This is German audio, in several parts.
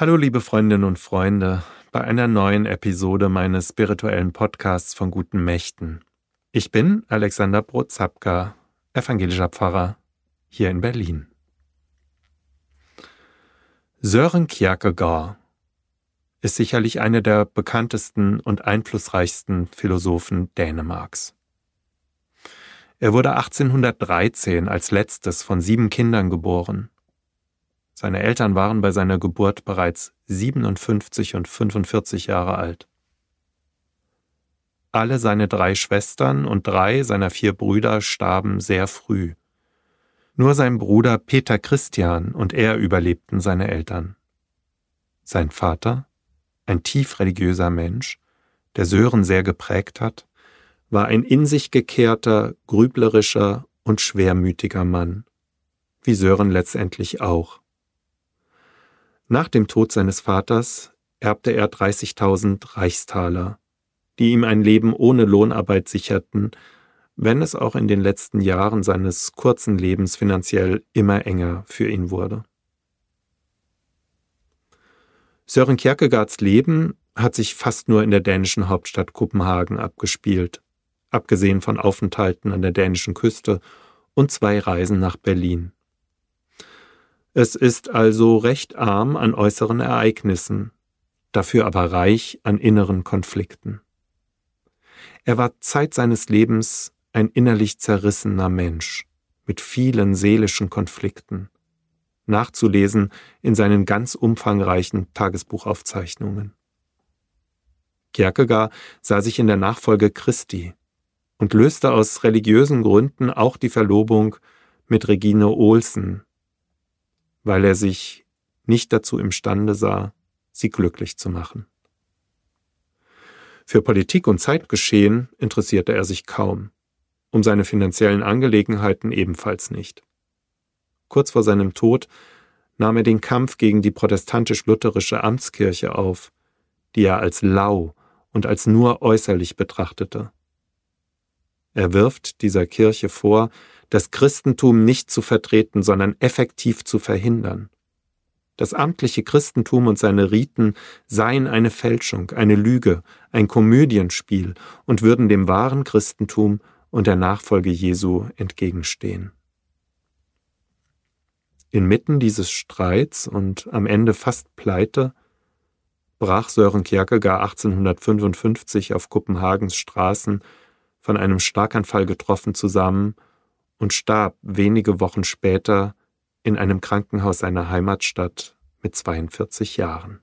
Hallo liebe Freundinnen und Freunde bei einer neuen Episode meines spirituellen Podcasts von guten Mächten. Ich bin Alexander Brotzapka, evangelischer Pfarrer hier in Berlin. Sören Kierkegaard ist sicherlich einer der bekanntesten und einflussreichsten Philosophen Dänemarks. Er wurde 1813 als letztes von sieben Kindern geboren. Seine Eltern waren bei seiner Geburt bereits 57 und 45 Jahre alt. Alle seine drei Schwestern und drei seiner vier Brüder starben sehr früh. Nur sein Bruder Peter Christian und er überlebten seine Eltern. Sein Vater, ein tief religiöser Mensch, der Sören sehr geprägt hat, war ein in sich gekehrter, grüblerischer und schwermütiger Mann, wie Sören letztendlich auch. Nach dem Tod seines Vaters erbte er 30.000 Reichstaler, die ihm ein Leben ohne Lohnarbeit sicherten, wenn es auch in den letzten Jahren seines kurzen Lebens finanziell immer enger für ihn wurde. Søren Kierkegaards Leben hat sich fast nur in der dänischen Hauptstadt Kopenhagen abgespielt, abgesehen von Aufenthalten an der dänischen Küste und zwei Reisen nach Berlin. Es ist also recht arm an äußeren Ereignissen, dafür aber reich an inneren Konflikten. Er war Zeit seines Lebens ein innerlich zerrissener Mensch mit vielen seelischen Konflikten, nachzulesen in seinen ganz umfangreichen Tagesbuchaufzeichnungen. Kierkegaard sah sich in der Nachfolge Christi und löste aus religiösen Gründen auch die Verlobung mit Regine Olsen, weil er sich nicht dazu imstande sah, sie glücklich zu machen. Für Politik und Zeitgeschehen interessierte er sich kaum, um seine finanziellen Angelegenheiten ebenfalls nicht. Kurz vor seinem Tod nahm er den Kampf gegen die protestantisch-lutherische Amtskirche auf, die er als lau und als nur äußerlich betrachtete. Er wirft dieser Kirche vor, das Christentum nicht zu vertreten, sondern effektiv zu verhindern. Das amtliche Christentum und seine Riten seien eine Fälschung, eine Lüge, ein Komödienspiel und würden dem wahren Christentum und der Nachfolge Jesu entgegenstehen. Inmitten dieses Streits und am Ende fast pleite brach Sören Kierkegaard 1855 auf Kopenhagens Straßen von einem Schlaganfall getroffen zusammen und starb wenige Wochen später in einem Krankenhaus seiner Heimatstadt mit 42 Jahren.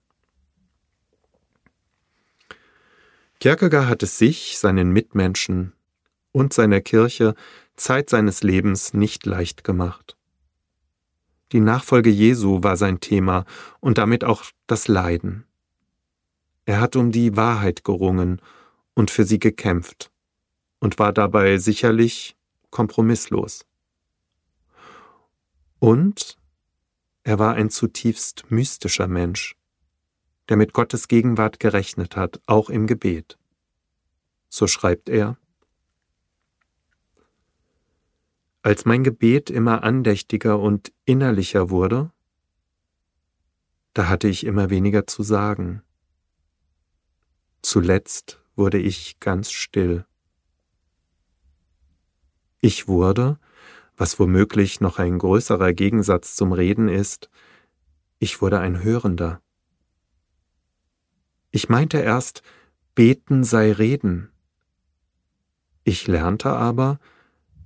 Kierkegaard hat es sich, seinen Mitmenschen und seiner Kirche Zeit seines Lebens nicht leicht gemacht. Die Nachfolge Jesu war sein Thema und damit auch das Leiden. Er hat um die Wahrheit gerungen und für sie gekämpft und war dabei sicherlich kompromisslos. Und er war ein zutiefst mystischer Mensch, der mit Gottes Gegenwart gerechnet hat, auch im Gebet. So schreibt er, Als mein Gebet immer andächtiger und innerlicher wurde, da hatte ich immer weniger zu sagen. Zuletzt wurde ich ganz still. Ich wurde, was womöglich noch ein größerer Gegensatz zum Reden ist, ich wurde ein Hörender. Ich meinte erst, beten sei reden. Ich lernte aber,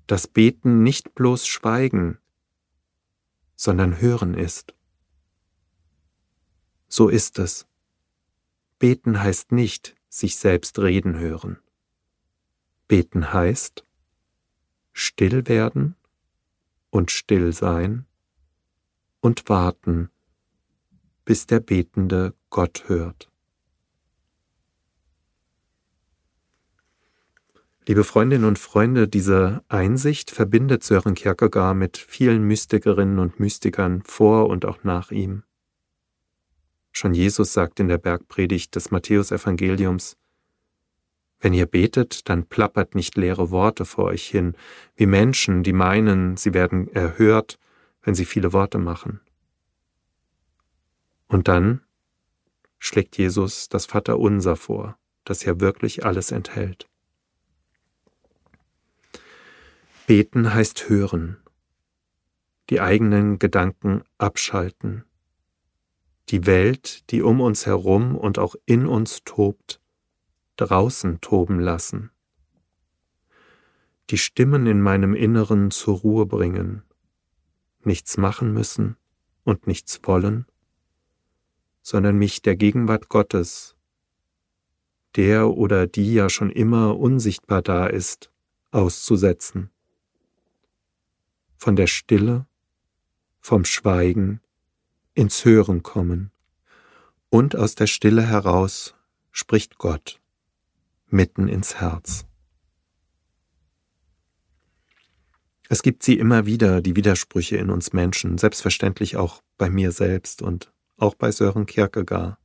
dass Beten nicht bloß Schweigen, sondern Hören ist. So ist es. Beten heißt nicht sich selbst reden hören. Beten heißt still werden und still sein und warten, bis der Betende Gott hört. Liebe Freundinnen und Freunde, diese Einsicht verbindet Sören Kierkegaard mit vielen Mystikerinnen und Mystikern vor und auch nach ihm. Schon Jesus sagt in der Bergpredigt des Matthäusevangeliums, wenn ihr betet, dann plappert nicht leere Worte vor euch hin, wie Menschen, die meinen, sie werden erhört, wenn sie viele Worte machen. Und dann schlägt Jesus das Vaterunser vor, das ja wirklich alles enthält. Beten heißt hören, die eigenen Gedanken abschalten, die Welt, die um uns herum und auch in uns tobt, draußen toben lassen, die Stimmen in meinem Inneren zur Ruhe bringen, nichts machen müssen und nichts wollen, sondern mich der Gegenwart Gottes, der oder die ja schon immer unsichtbar da ist, auszusetzen. Von der Stille, vom Schweigen ins Hören kommen. Und aus der Stille heraus spricht Gott mitten ins Herz. Es gibt sie immer wieder, die Widersprüche in uns Menschen, selbstverständlich auch bei mir selbst und auch bei Sören Kierkegaard.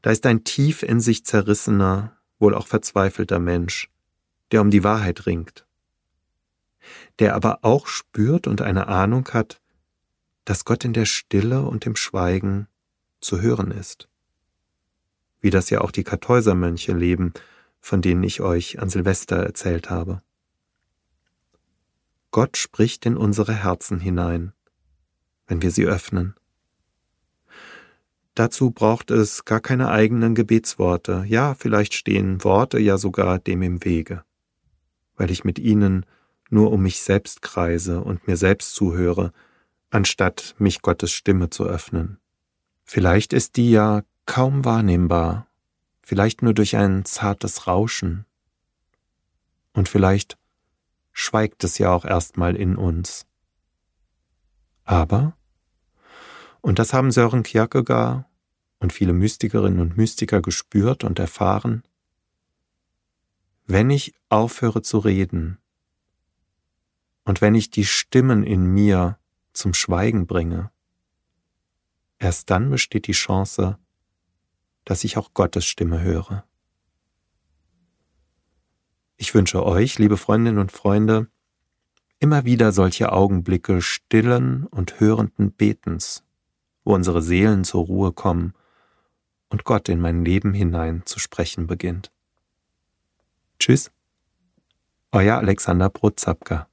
Da ist ein tief in sich zerrissener, wohl auch verzweifelter Mensch, der um die Wahrheit ringt, der aber auch spürt und eine Ahnung hat, dass Gott in der Stille und im Schweigen zu hören ist. Wie das ja auch die Kartäusermönche leben, von denen ich euch an Silvester erzählt habe. Gott spricht in unsere Herzen hinein, wenn wir sie öffnen. Dazu braucht es gar keine eigenen Gebetsworte, ja, vielleicht stehen Worte ja sogar dem im Wege, weil ich mit ihnen nur um mich selbst kreise und mir selbst zuhöre, anstatt mich Gottes Stimme zu öffnen. Vielleicht ist die ja kaum wahrnehmbar, vielleicht nur durch ein zartes Rauschen. Und vielleicht schweigt es ja auch erstmal in uns. Aber und das haben Sören Kierkegaard und viele Mystikerinnen und Mystiker gespürt und erfahren. Wenn ich aufhöre zu reden und wenn ich die Stimmen in mir zum Schweigen bringe, erst dann besteht die Chance, dass ich auch Gottes Stimme höre. Ich wünsche euch, liebe Freundinnen und Freunde, immer wieder solche Augenblicke stillen und hörenden Betens wo unsere Seelen zur Ruhe kommen und Gott in mein Leben hinein zu sprechen beginnt. Tschüss, euer Alexander Brotzapka.